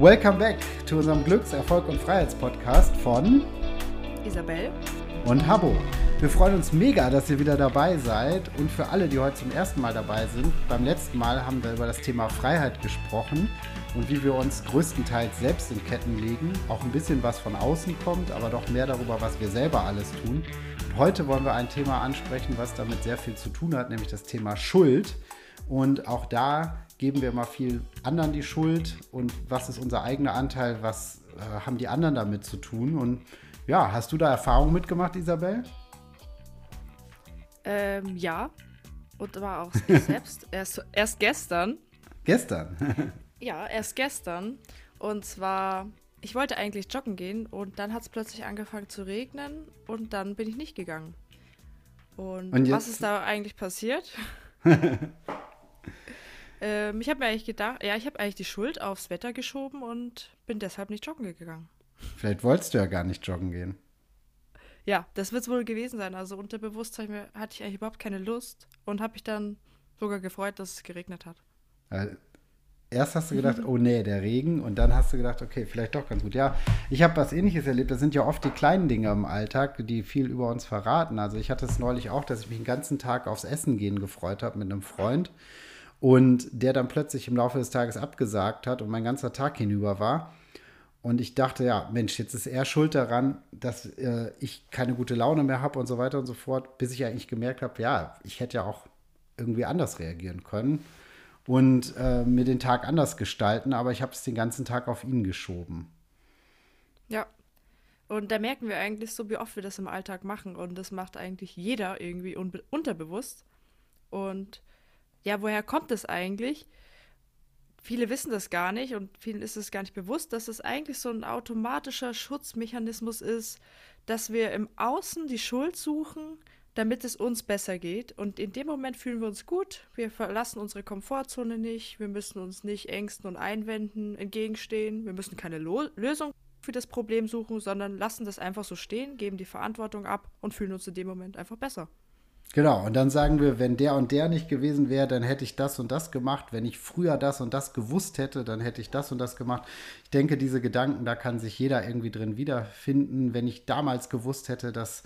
Welcome back zu unserem Glücks-, Erfolg- und Freiheitspodcast von Isabel und Habo. Wir freuen uns mega, dass ihr wieder dabei seid. Und für alle, die heute zum ersten Mal dabei sind, beim letzten Mal haben wir über das Thema Freiheit gesprochen und wie wir uns größtenteils selbst in Ketten legen. Auch ein bisschen was von außen kommt, aber doch mehr darüber, was wir selber alles tun. Und heute wollen wir ein Thema ansprechen, was damit sehr viel zu tun hat, nämlich das Thema Schuld. Und auch da geben wir immer viel anderen die Schuld und was ist unser eigener Anteil, was äh, haben die anderen damit zu tun. Und ja, hast du da Erfahrungen mitgemacht, Isabel? Ähm, ja. Und war auch ich selbst erst, erst gestern. Gestern? ja, erst gestern. Und zwar, ich wollte eigentlich joggen gehen und dann hat es plötzlich angefangen zu regnen und dann bin ich nicht gegangen. Und, und was ist da eigentlich passiert? ähm, ich habe mir eigentlich gedacht, ja, ich habe eigentlich die Schuld aufs Wetter geschoben und bin deshalb nicht joggen gegangen. Vielleicht wolltest du ja gar nicht joggen gehen. Ja, das wird es wohl gewesen sein. Also unterbewusst hatte ich eigentlich überhaupt keine Lust und habe mich dann sogar gefreut, dass es geregnet hat. Äh, erst hast du gedacht, oh nee, der Regen, und dann hast du gedacht, okay, vielleicht doch ganz gut. Ja, ich habe was ähnliches erlebt. Das sind ja oft die kleinen Dinge im Alltag, die viel über uns verraten. Also ich hatte es neulich auch, dass ich mich den ganzen Tag aufs Essen gehen gefreut habe mit einem Freund und der dann plötzlich im Laufe des Tages abgesagt hat und mein ganzer Tag hinüber war. Und ich dachte, ja, Mensch, jetzt ist er schuld daran, dass äh, ich keine gute Laune mehr habe und so weiter und so fort, bis ich eigentlich gemerkt habe, ja, ich hätte ja auch irgendwie anders reagieren können und äh, mir den Tag anders gestalten, aber ich habe es den ganzen Tag auf ihn geschoben. Ja. Und da merken wir eigentlich so, wie oft wir das im Alltag machen. Und das macht eigentlich jeder irgendwie unterbewusst. Und ja, woher kommt das eigentlich? viele wissen das gar nicht und vielen ist es gar nicht bewusst, dass es eigentlich so ein automatischer Schutzmechanismus ist, dass wir im Außen die Schuld suchen, damit es uns besser geht. Und in dem Moment fühlen wir uns gut. Wir verlassen unsere Komfortzone nicht. Wir müssen uns nicht Ängsten und Einwänden entgegenstehen. Wir müssen keine Lo Lösung für das Problem suchen, sondern lassen das einfach so stehen, geben die Verantwortung ab und fühlen uns in dem Moment einfach besser. Genau, und dann sagen wir, wenn der und der nicht gewesen wäre, dann hätte ich das und das gemacht. Wenn ich früher das und das gewusst hätte, dann hätte ich das und das gemacht. Ich denke, diese Gedanken, da kann sich jeder irgendwie drin wiederfinden. Wenn ich damals gewusst hätte, dass,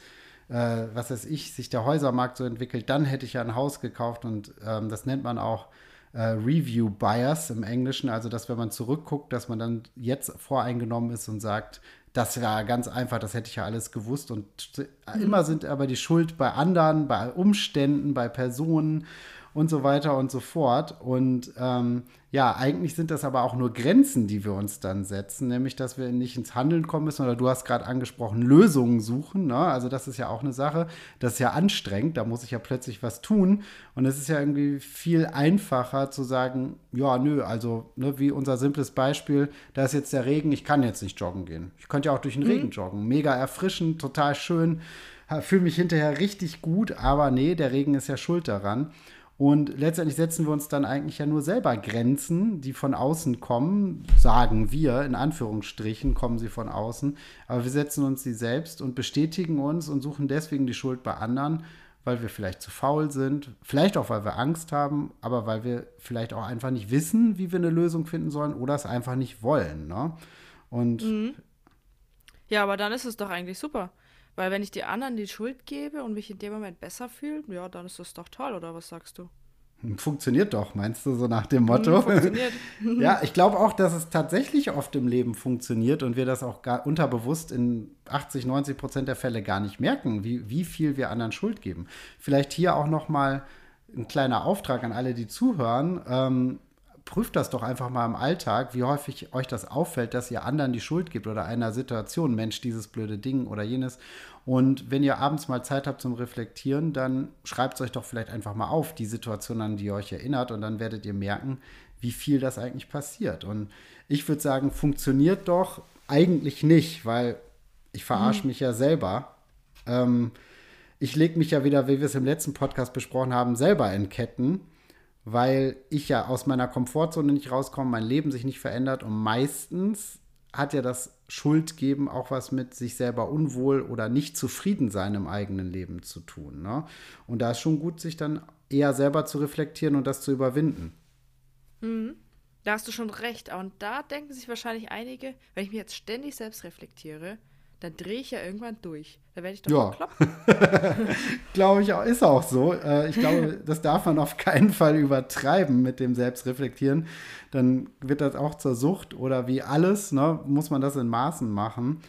äh, was weiß ich, sich der Häusermarkt so entwickelt, dann hätte ich ja ein Haus gekauft und ähm, das nennt man auch äh, Review Bias im Englischen. Also, dass wenn man zurückguckt, dass man dann jetzt voreingenommen ist und sagt, das war ganz einfach, das hätte ich ja alles gewusst. Und mhm. immer sind aber die Schuld bei anderen, bei Umständen, bei Personen und so weiter und so fort. Und ähm, ja, eigentlich sind das aber auch nur Grenzen, die wir uns dann setzen, nämlich dass wir nicht ins Handeln kommen müssen. Oder du hast gerade angesprochen, Lösungen suchen. Ne? Also das ist ja auch eine Sache, das ist ja anstrengend, da muss ich ja plötzlich was tun. Und es ist ja irgendwie viel einfacher zu sagen, ja, nö, also ne, wie unser simples Beispiel, da ist jetzt der Regen, ich kann jetzt nicht joggen gehen. Ich könnte ja auch durch den mhm. Regen joggen. Mega erfrischend, total schön. Fühle mich hinterher richtig gut, aber nee, der Regen ist ja schuld daran. Und letztendlich setzen wir uns dann eigentlich ja nur selber Grenzen, die von außen kommen, sagen wir, in Anführungsstrichen kommen sie von außen, aber wir setzen uns sie selbst und bestätigen uns und suchen deswegen die Schuld bei anderen, weil wir vielleicht zu faul sind, vielleicht auch, weil wir Angst haben, aber weil wir vielleicht auch einfach nicht wissen, wie wir eine Lösung finden sollen oder es einfach nicht wollen. Ne? Und mhm. ja, aber dann ist es doch eigentlich super. Weil wenn ich die anderen die Schuld gebe und mich in dem Moment besser fühle, ja, dann ist das doch toll, oder was sagst du? Funktioniert doch, meinst du, so nach dem Motto? Funktioniert. ja, ich glaube auch, dass es tatsächlich oft im Leben funktioniert und wir das auch gar unterbewusst in 80, 90 Prozent der Fälle gar nicht merken, wie, wie viel wir anderen Schuld geben. Vielleicht hier auch noch mal ein kleiner Auftrag an alle, die zuhören. Ähm, prüft das doch einfach mal im Alltag, wie häufig euch das auffällt, dass ihr anderen die Schuld gibt oder einer Situation, Mensch, dieses blöde Ding oder jenes. Und wenn ihr abends mal Zeit habt zum Reflektieren, dann schreibt es euch doch vielleicht einfach mal auf, die Situation, an die ihr euch erinnert, und dann werdet ihr merken, wie viel das eigentlich passiert. Und ich würde sagen, funktioniert doch eigentlich nicht, weil ich verarsche mhm. mich ja selber. Ähm, ich lege mich ja wieder, wie wir es im letzten Podcast besprochen haben, selber in Ketten weil ich ja aus meiner Komfortzone nicht rauskomme, mein Leben sich nicht verändert und meistens hat ja das Schuldgeben auch was mit sich selber unwohl oder nicht zufrieden sein im eigenen Leben zu tun. Ne? Und da ist schon gut, sich dann eher selber zu reflektieren und das zu überwinden. Mhm. Da hast du schon recht. Und da denken sich wahrscheinlich einige, wenn ich mich jetzt ständig selbst reflektiere, dann drehe ich ja irgendwann durch. Da werde ich doch ja. kloppen. glaube ich auch, ist auch so. Äh, ich glaube, das darf man auf keinen Fall übertreiben mit dem Selbstreflektieren. Dann wird das auch zur Sucht oder wie alles, ne, muss man das in Maßen machen.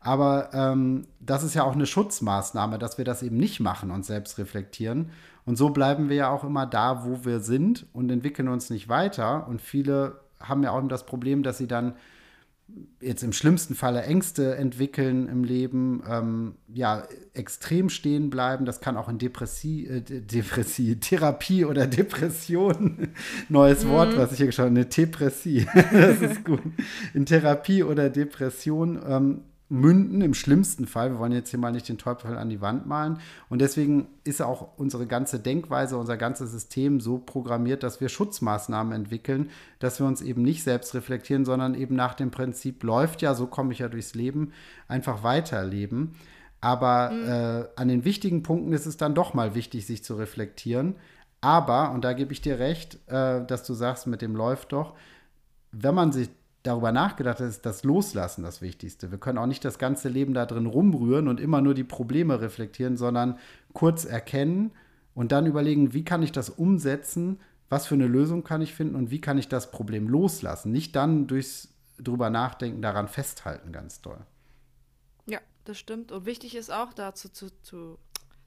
Aber ähm, das ist ja auch eine Schutzmaßnahme, dass wir das eben nicht machen und selbst reflektieren. Und so bleiben wir ja auch immer da, wo wir sind und entwickeln uns nicht weiter. Und viele haben ja auch das Problem, dass sie dann jetzt im schlimmsten Falle Ängste entwickeln im Leben, ähm, ja, extrem stehen bleiben. Das kann auch in Depressie, äh, Depressie, Therapie oder Depression, neues mhm. Wort, was ich hier geschaut habe, eine Depressie, das ist gut. In Therapie oder Depression ähm, münden, im schlimmsten Fall. Wir wollen jetzt hier mal nicht den Teufel an die Wand malen. Und deswegen ist auch unsere ganze Denkweise, unser ganzes System so programmiert, dass wir Schutzmaßnahmen entwickeln, dass wir uns eben nicht selbst reflektieren, sondern eben nach dem Prinzip läuft ja, so komme ich ja durchs Leben, einfach weiterleben. Aber mhm. äh, an den wichtigen Punkten ist es dann doch mal wichtig, sich zu reflektieren. Aber, und da gebe ich dir recht, äh, dass du sagst, mit dem läuft doch, wenn man sich darüber nachgedacht hat, ist das Loslassen das Wichtigste. Wir können auch nicht das ganze Leben da drin rumrühren und immer nur die Probleme reflektieren, sondern kurz erkennen und dann überlegen, wie kann ich das umsetzen, was für eine Lösung kann ich finden und wie kann ich das Problem loslassen. Nicht dann durchs drüber nachdenken, daran festhalten, ganz toll. Ja, das stimmt. Und wichtig ist auch dazu zu, zu,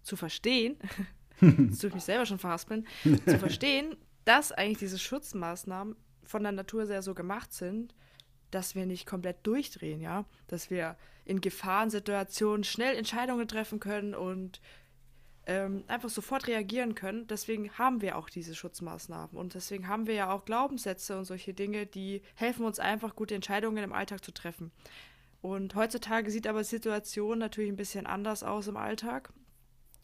zu verstehen, tue ich mich selber schon verhaspeln, zu verstehen, dass eigentlich diese Schutzmaßnahmen von der Natur sehr so gemacht sind, dass wir nicht komplett durchdrehen, ja, dass wir in Gefahrensituationen schnell Entscheidungen treffen können und ähm, einfach sofort reagieren können. Deswegen haben wir auch diese Schutzmaßnahmen und deswegen haben wir ja auch Glaubenssätze und solche Dinge, die helfen uns einfach, gute Entscheidungen im Alltag zu treffen. Und heutzutage sieht aber die Situation natürlich ein bisschen anders aus im Alltag.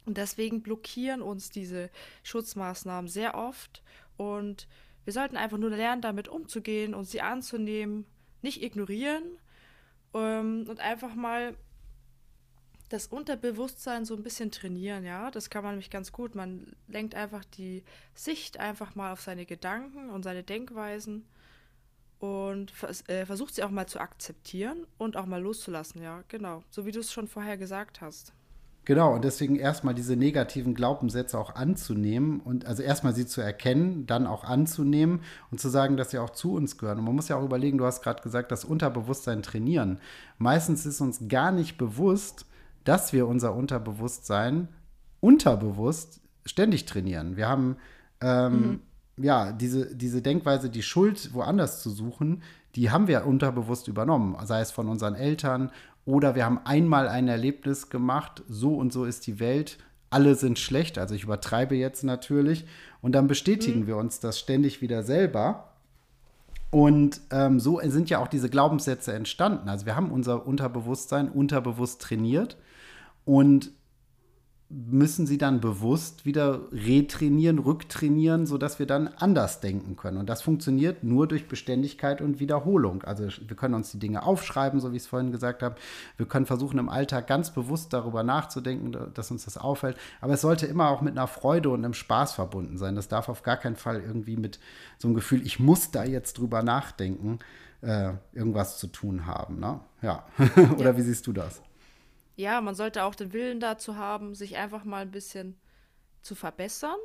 Und deswegen blockieren uns diese Schutzmaßnahmen sehr oft. Und wir sollten einfach nur lernen, damit umzugehen und sie anzunehmen nicht ignorieren ähm, und einfach mal das Unterbewusstsein so ein bisschen trainieren, ja. Das kann man nämlich ganz gut. Man lenkt einfach die Sicht einfach mal auf seine Gedanken und seine Denkweisen und vers äh, versucht sie auch mal zu akzeptieren und auch mal loszulassen, ja, genau. So wie du es schon vorher gesagt hast. Genau, und deswegen erstmal diese negativen Glaubenssätze auch anzunehmen und also erstmal sie zu erkennen, dann auch anzunehmen und zu sagen, dass sie auch zu uns gehören. Und man muss ja auch überlegen, du hast gerade gesagt, das Unterbewusstsein trainieren. Meistens ist uns gar nicht bewusst, dass wir unser Unterbewusstsein unterbewusst ständig trainieren. Wir haben ähm, mhm. ja diese, diese Denkweise, die Schuld woanders zu suchen, die haben wir unterbewusst übernommen, sei es von unseren Eltern oder wir haben einmal ein Erlebnis gemacht, so und so ist die Welt, alle sind schlecht, also ich übertreibe jetzt natürlich. Und dann bestätigen mhm. wir uns das ständig wieder selber. Und ähm, so sind ja auch diese Glaubenssätze entstanden. Also wir haben unser Unterbewusstsein unterbewusst trainiert und müssen sie dann bewusst wieder retrainieren, rücktrainieren, sodass wir dann anders denken können. Und das funktioniert nur durch Beständigkeit und Wiederholung. Also wir können uns die Dinge aufschreiben, so wie ich es vorhin gesagt habe. Wir können versuchen, im Alltag ganz bewusst darüber nachzudenken, dass uns das auffällt. Aber es sollte immer auch mit einer Freude und einem Spaß verbunden sein. Das darf auf gar keinen Fall irgendwie mit so einem Gefühl, ich muss da jetzt drüber nachdenken, äh, irgendwas zu tun haben. Ne? Ja. Oder ja. wie siehst du das? Ja, man sollte auch den Willen dazu haben, sich einfach mal ein bisschen zu verbessern,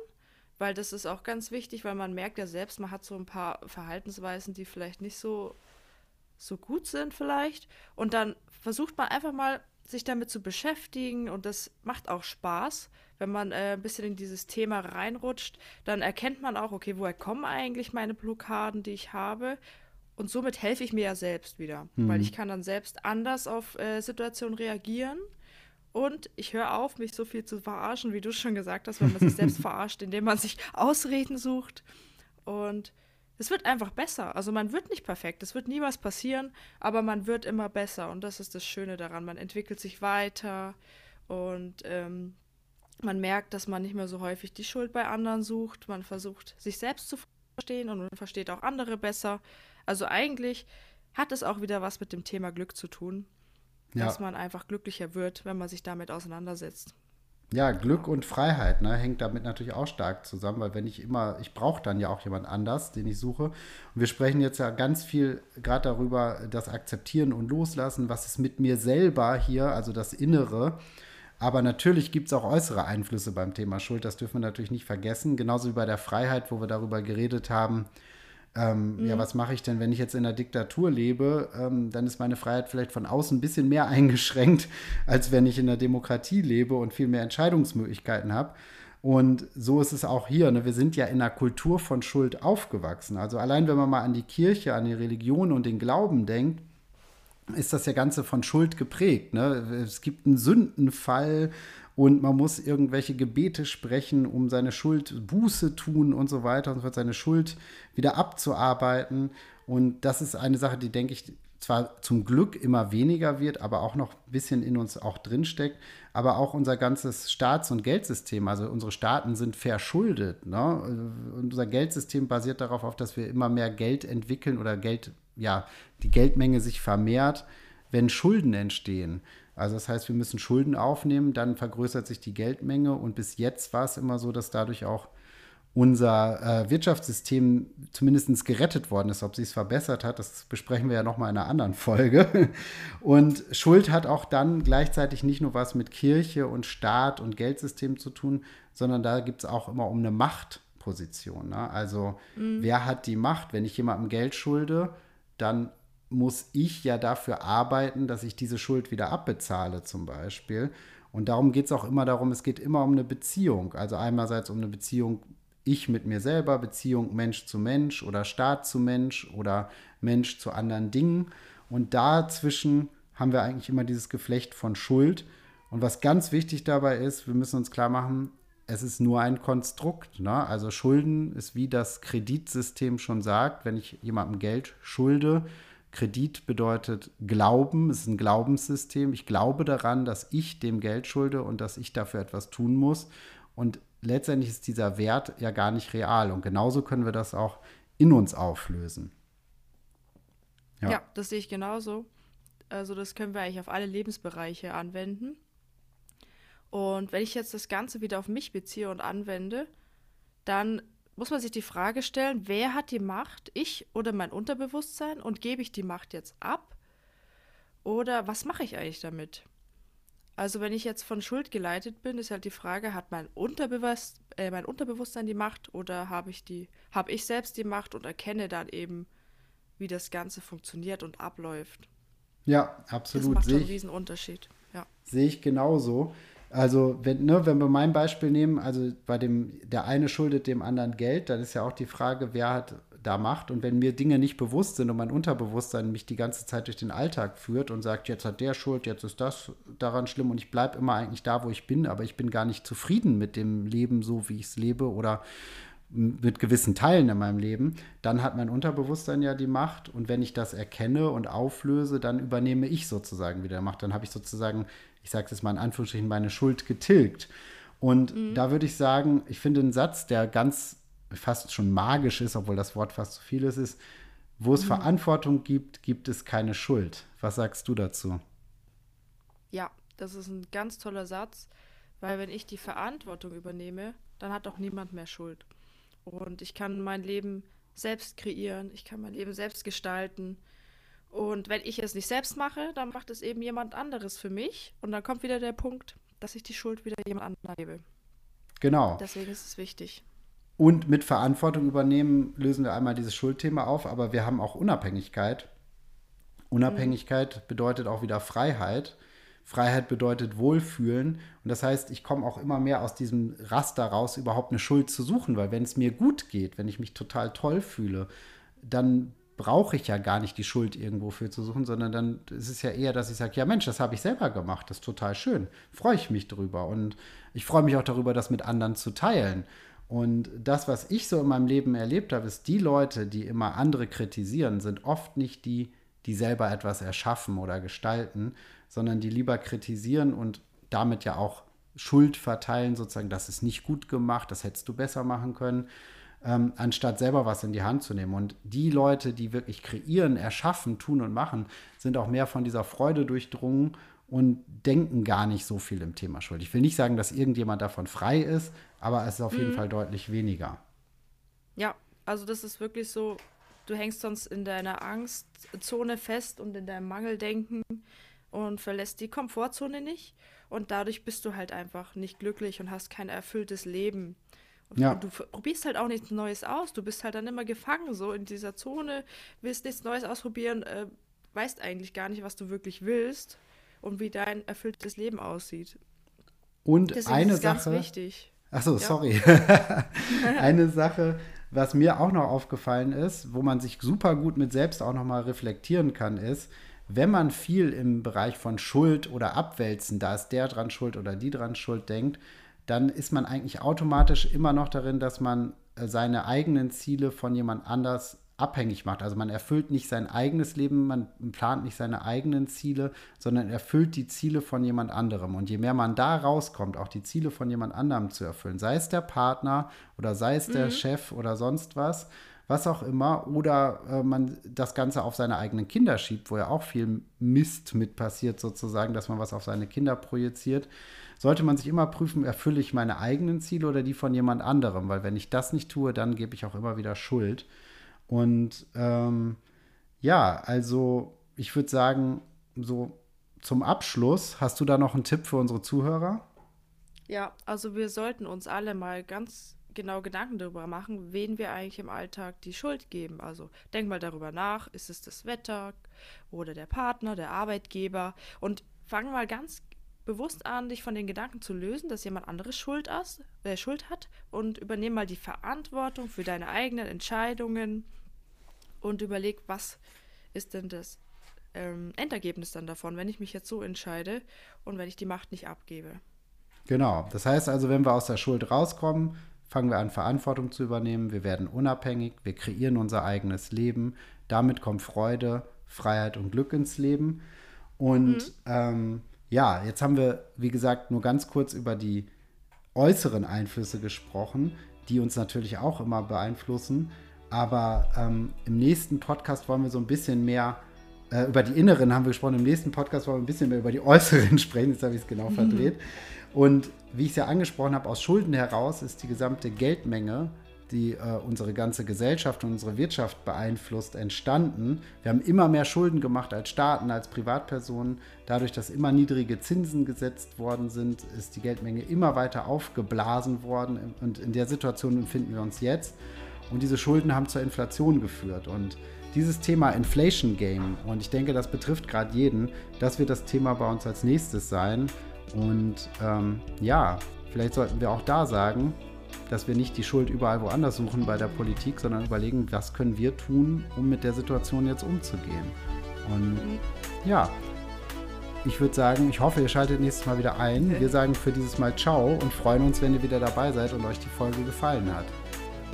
weil das ist auch ganz wichtig, weil man merkt ja selbst, man hat so ein paar Verhaltensweisen, die vielleicht nicht so, so gut sind vielleicht. Und dann versucht man einfach mal, sich damit zu beschäftigen und das macht auch Spaß, wenn man äh, ein bisschen in dieses Thema reinrutscht. Dann erkennt man auch, okay, woher kommen eigentlich meine Blockaden, die ich habe und somit helfe ich mir ja selbst wieder, mhm. weil ich kann dann selbst anders auf äh, Situationen reagieren. Und ich höre auf, mich so viel zu verarschen, wie du schon gesagt hast, wenn man sich selbst verarscht, indem man sich Ausreden sucht. Und es wird einfach besser. Also man wird nicht perfekt, es wird nie was passieren, aber man wird immer besser. Und das ist das Schöne daran. Man entwickelt sich weiter und ähm, man merkt, dass man nicht mehr so häufig die Schuld bei anderen sucht. Man versucht, sich selbst zu verstehen und man versteht auch andere besser. Also eigentlich hat es auch wieder was mit dem Thema Glück zu tun, ja. dass man einfach glücklicher wird, wenn man sich damit auseinandersetzt. Ja, Glück und Freiheit ne, hängt damit natürlich auch stark zusammen, weil wenn ich immer, ich brauche dann ja auch jemand anders, den ich suche. Und wir sprechen jetzt ja ganz viel gerade darüber, das Akzeptieren und Loslassen, was ist mit mir selber hier, also das Innere. Aber natürlich gibt es auch äußere Einflüsse beim Thema Schuld, das dürfen wir natürlich nicht vergessen. Genauso wie bei der Freiheit, wo wir darüber geredet haben, ähm, mhm. Ja, was mache ich denn, wenn ich jetzt in der Diktatur lebe? Ähm, dann ist meine Freiheit vielleicht von außen ein bisschen mehr eingeschränkt, als wenn ich in der Demokratie lebe und viel mehr Entscheidungsmöglichkeiten habe. Und so ist es auch hier. Ne? Wir sind ja in einer Kultur von Schuld aufgewachsen. Also allein wenn man mal an die Kirche, an die Religion und den Glauben denkt, ist das ja Ganze von Schuld geprägt. Ne? Es gibt einen Sündenfall und man muss irgendwelche Gebete sprechen, um seine Schuld Buße tun und so weiter und so seine Schuld wieder abzuarbeiten. Und das ist eine Sache, die, denke ich, zwar zum Glück immer weniger wird, aber auch noch ein bisschen in uns auch drinsteckt. Aber auch unser ganzes Staats- und Geldsystem, also unsere Staaten sind verschuldet. Ne? Unser Geldsystem basiert darauf, auf, dass wir immer mehr Geld entwickeln oder Geld, ja, die Geldmenge sich vermehrt, wenn Schulden entstehen. Also das heißt, wir müssen Schulden aufnehmen, dann vergrößert sich die Geldmenge und bis jetzt war es immer so, dass dadurch auch unser äh, Wirtschaftssystem zumindest gerettet worden ist. Ob sie es verbessert hat, das besprechen wir ja nochmal in einer anderen Folge. Und Schuld hat auch dann gleichzeitig nicht nur was mit Kirche und Staat und Geldsystem zu tun, sondern da gibt es auch immer um eine Machtposition. Ne? Also mhm. wer hat die Macht? Wenn ich jemandem Geld schulde, dann muss ich ja dafür arbeiten, dass ich diese Schuld wieder abbezahle zum Beispiel. Und darum geht es auch immer darum, es geht immer um eine Beziehung. Also einerseits um eine Beziehung ich mit mir selber, Beziehung Mensch zu Mensch oder Staat zu Mensch oder Mensch zu anderen Dingen. Und dazwischen haben wir eigentlich immer dieses Geflecht von Schuld. Und was ganz wichtig dabei ist, wir müssen uns klar machen, es ist nur ein Konstrukt. Ne? Also Schulden ist wie das Kreditsystem schon sagt, wenn ich jemandem Geld schulde, Kredit bedeutet Glauben, es ist ein Glaubenssystem. Ich glaube daran, dass ich dem Geld schulde und dass ich dafür etwas tun muss. Und letztendlich ist dieser Wert ja gar nicht real. Und genauso können wir das auch in uns auflösen. Ja, ja das sehe ich genauso. Also das können wir eigentlich auf alle Lebensbereiche anwenden. Und wenn ich jetzt das Ganze wieder auf mich beziehe und anwende, dann muss man sich die Frage stellen, wer hat die Macht, ich oder mein Unterbewusstsein und gebe ich die Macht jetzt ab? Oder was mache ich eigentlich damit? Also wenn ich jetzt von Schuld geleitet bin, ist halt die Frage, hat mein, Unterbewusst, äh, mein Unterbewusstsein die Macht oder habe ich die, habe ich selbst die Macht und erkenne dann eben, wie das Ganze funktioniert und abläuft. Ja, absolut. Das macht schon einen riesen Unterschied. Ja. Sehe ich genauso. Also, wenn, ne, wenn wir mein Beispiel nehmen, also bei dem, der eine schuldet dem anderen Geld, dann ist ja auch die Frage, wer hat da Macht. Und wenn mir Dinge nicht bewusst sind und mein Unterbewusstsein mich die ganze Zeit durch den Alltag führt und sagt, jetzt hat der Schuld, jetzt ist das daran schlimm und ich bleibe immer eigentlich da, wo ich bin, aber ich bin gar nicht zufrieden mit dem Leben, so wie ich es lebe oder mit gewissen Teilen in meinem Leben, dann hat mein Unterbewusstsein ja die Macht und wenn ich das erkenne und auflöse, dann übernehme ich sozusagen wieder Macht. Dann habe ich sozusagen ich sage es mal in Anführungsstrichen, meine Schuld getilgt. Und mhm. da würde ich sagen, ich finde einen Satz, der ganz fast schon magisch ist, obwohl das Wort fast zu viel ist, ist, wo es mhm. Verantwortung gibt, gibt es keine Schuld. Was sagst du dazu? Ja, das ist ein ganz toller Satz, weil wenn ich die Verantwortung übernehme, dann hat auch niemand mehr Schuld. Und ich kann mein Leben selbst kreieren, ich kann mein Leben selbst gestalten. Und wenn ich es nicht selbst mache, dann macht es eben jemand anderes für mich. Und dann kommt wieder der Punkt, dass ich die Schuld wieder jemand anderem gebe. Genau. Deswegen ist es wichtig. Und mit Verantwortung übernehmen lösen wir einmal dieses Schuldthema auf, aber wir haben auch Unabhängigkeit. Unabhängigkeit mhm. bedeutet auch wieder Freiheit. Freiheit bedeutet Wohlfühlen. Und das heißt, ich komme auch immer mehr aus diesem Raster raus, überhaupt eine Schuld zu suchen, weil wenn es mir gut geht, wenn ich mich total toll fühle, dann brauche ich ja gar nicht die Schuld irgendwo für zu suchen, sondern dann ist es ja eher, dass ich sage, ja Mensch, das habe ich selber gemacht, das ist total schön, freue ich mich drüber und ich freue mich auch darüber, das mit anderen zu teilen. Und das, was ich so in meinem Leben erlebt habe, ist, die Leute, die immer andere kritisieren, sind oft nicht die, die selber etwas erschaffen oder gestalten, sondern die lieber kritisieren und damit ja auch Schuld verteilen, sozusagen, das ist nicht gut gemacht, das hättest du besser machen können ähm, anstatt selber was in die Hand zu nehmen. Und die Leute, die wirklich kreieren, erschaffen, tun und machen, sind auch mehr von dieser Freude durchdrungen und denken gar nicht so viel im Thema Schuld. Ich will nicht sagen, dass irgendjemand davon frei ist, aber es ist auf mhm. jeden Fall deutlich weniger. Ja, also das ist wirklich so, du hängst sonst in deiner Angstzone fest und in deinem Mangeldenken und verlässt die Komfortzone nicht. Und dadurch bist du halt einfach nicht glücklich und hast kein erfülltes Leben. Und ja. du probierst halt auch nichts Neues aus. Du bist halt dann immer gefangen, so in dieser Zone, willst nichts Neues ausprobieren, äh, weißt eigentlich gar nicht, was du wirklich willst und wie dein erfülltes Leben aussieht. Und Deswegen eine ist Sache. Ganz wichtig. Achso, ja. sorry. eine Sache, was mir auch noch aufgefallen ist, wo man sich super gut mit selbst auch nochmal reflektieren kann, ist, wenn man viel im Bereich von Schuld oder Abwälzen, da ist der dran schuld oder die dran schuld, denkt, dann ist man eigentlich automatisch immer noch darin, dass man äh, seine eigenen Ziele von jemand anders abhängig macht. Also man erfüllt nicht sein eigenes Leben, man plant nicht seine eigenen Ziele, sondern erfüllt die Ziele von jemand anderem. Und je mehr man da rauskommt, auch die Ziele von jemand anderem zu erfüllen, sei es der Partner oder sei es der mhm. Chef oder sonst was, was auch immer, oder äh, man das Ganze auf seine eigenen Kinder schiebt, wo ja auch viel Mist mit passiert, sozusagen, dass man was auf seine Kinder projiziert, sollte man sich immer prüfen, erfülle ich meine eigenen Ziele oder die von jemand anderem, weil wenn ich das nicht tue, dann gebe ich auch immer wieder Schuld. Und ähm, ja, also ich würde sagen, so zum Abschluss, hast du da noch einen Tipp für unsere Zuhörer? Ja, also wir sollten uns alle mal ganz genau Gedanken darüber machen, wen wir eigentlich im Alltag die Schuld geben. Also denk mal darüber nach, ist es das Wetter oder der Partner, der Arbeitgeber und fang mal ganz bewusst an, dich von den Gedanken zu lösen, dass jemand anderes Schuld, ist, äh, Schuld hat und übernimm mal die Verantwortung für deine eigenen Entscheidungen und überleg, was ist denn das ähm, Endergebnis dann davon, wenn ich mich jetzt so entscheide und wenn ich die Macht nicht abgebe. Genau. Das heißt also, wenn wir aus der Schuld rauskommen, fangen wir an, Verantwortung zu übernehmen. Wir werden unabhängig, wir kreieren unser eigenes Leben. Damit kommt Freude, Freiheit und Glück ins Leben. Und mhm. ähm, ja, jetzt haben wir, wie gesagt, nur ganz kurz über die äußeren Einflüsse gesprochen, die uns natürlich auch immer beeinflussen. Aber ähm, im nächsten Podcast wollen wir so ein bisschen mehr äh, über die inneren haben wir gesprochen. Im nächsten Podcast wollen wir ein bisschen mehr über die äußeren sprechen. Jetzt habe ich es genau mhm. verdreht. Und wie ich es ja angesprochen habe, aus Schulden heraus ist die gesamte Geldmenge, die äh, unsere ganze Gesellschaft und unsere Wirtschaft beeinflusst, entstanden. Wir haben immer mehr Schulden gemacht als Staaten, als Privatpersonen. Dadurch, dass immer niedrige Zinsen gesetzt worden sind, ist die Geldmenge immer weiter aufgeblasen worden. Und in der Situation befinden wir uns jetzt. Und diese Schulden haben zur Inflation geführt. Und dieses Thema Inflation Game, und ich denke, das betrifft gerade jeden, das wird das Thema bei uns als nächstes sein. Und ähm, ja, vielleicht sollten wir auch da sagen, dass wir nicht die Schuld überall woanders suchen bei der Politik, sondern überlegen, was können wir tun, um mit der Situation jetzt umzugehen. Und ja, ich würde sagen, ich hoffe, ihr schaltet nächstes Mal wieder ein. Wir sagen für dieses Mal Ciao und freuen uns, wenn ihr wieder dabei seid und euch die Folge gefallen hat.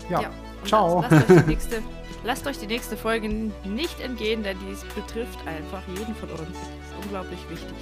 Ja. ja. Ciao. Lasst euch, nächste, lasst euch, die nächste, Folge nicht entgehen, denn dies betrifft einfach jeden von uns. Das ist unglaublich wichtig.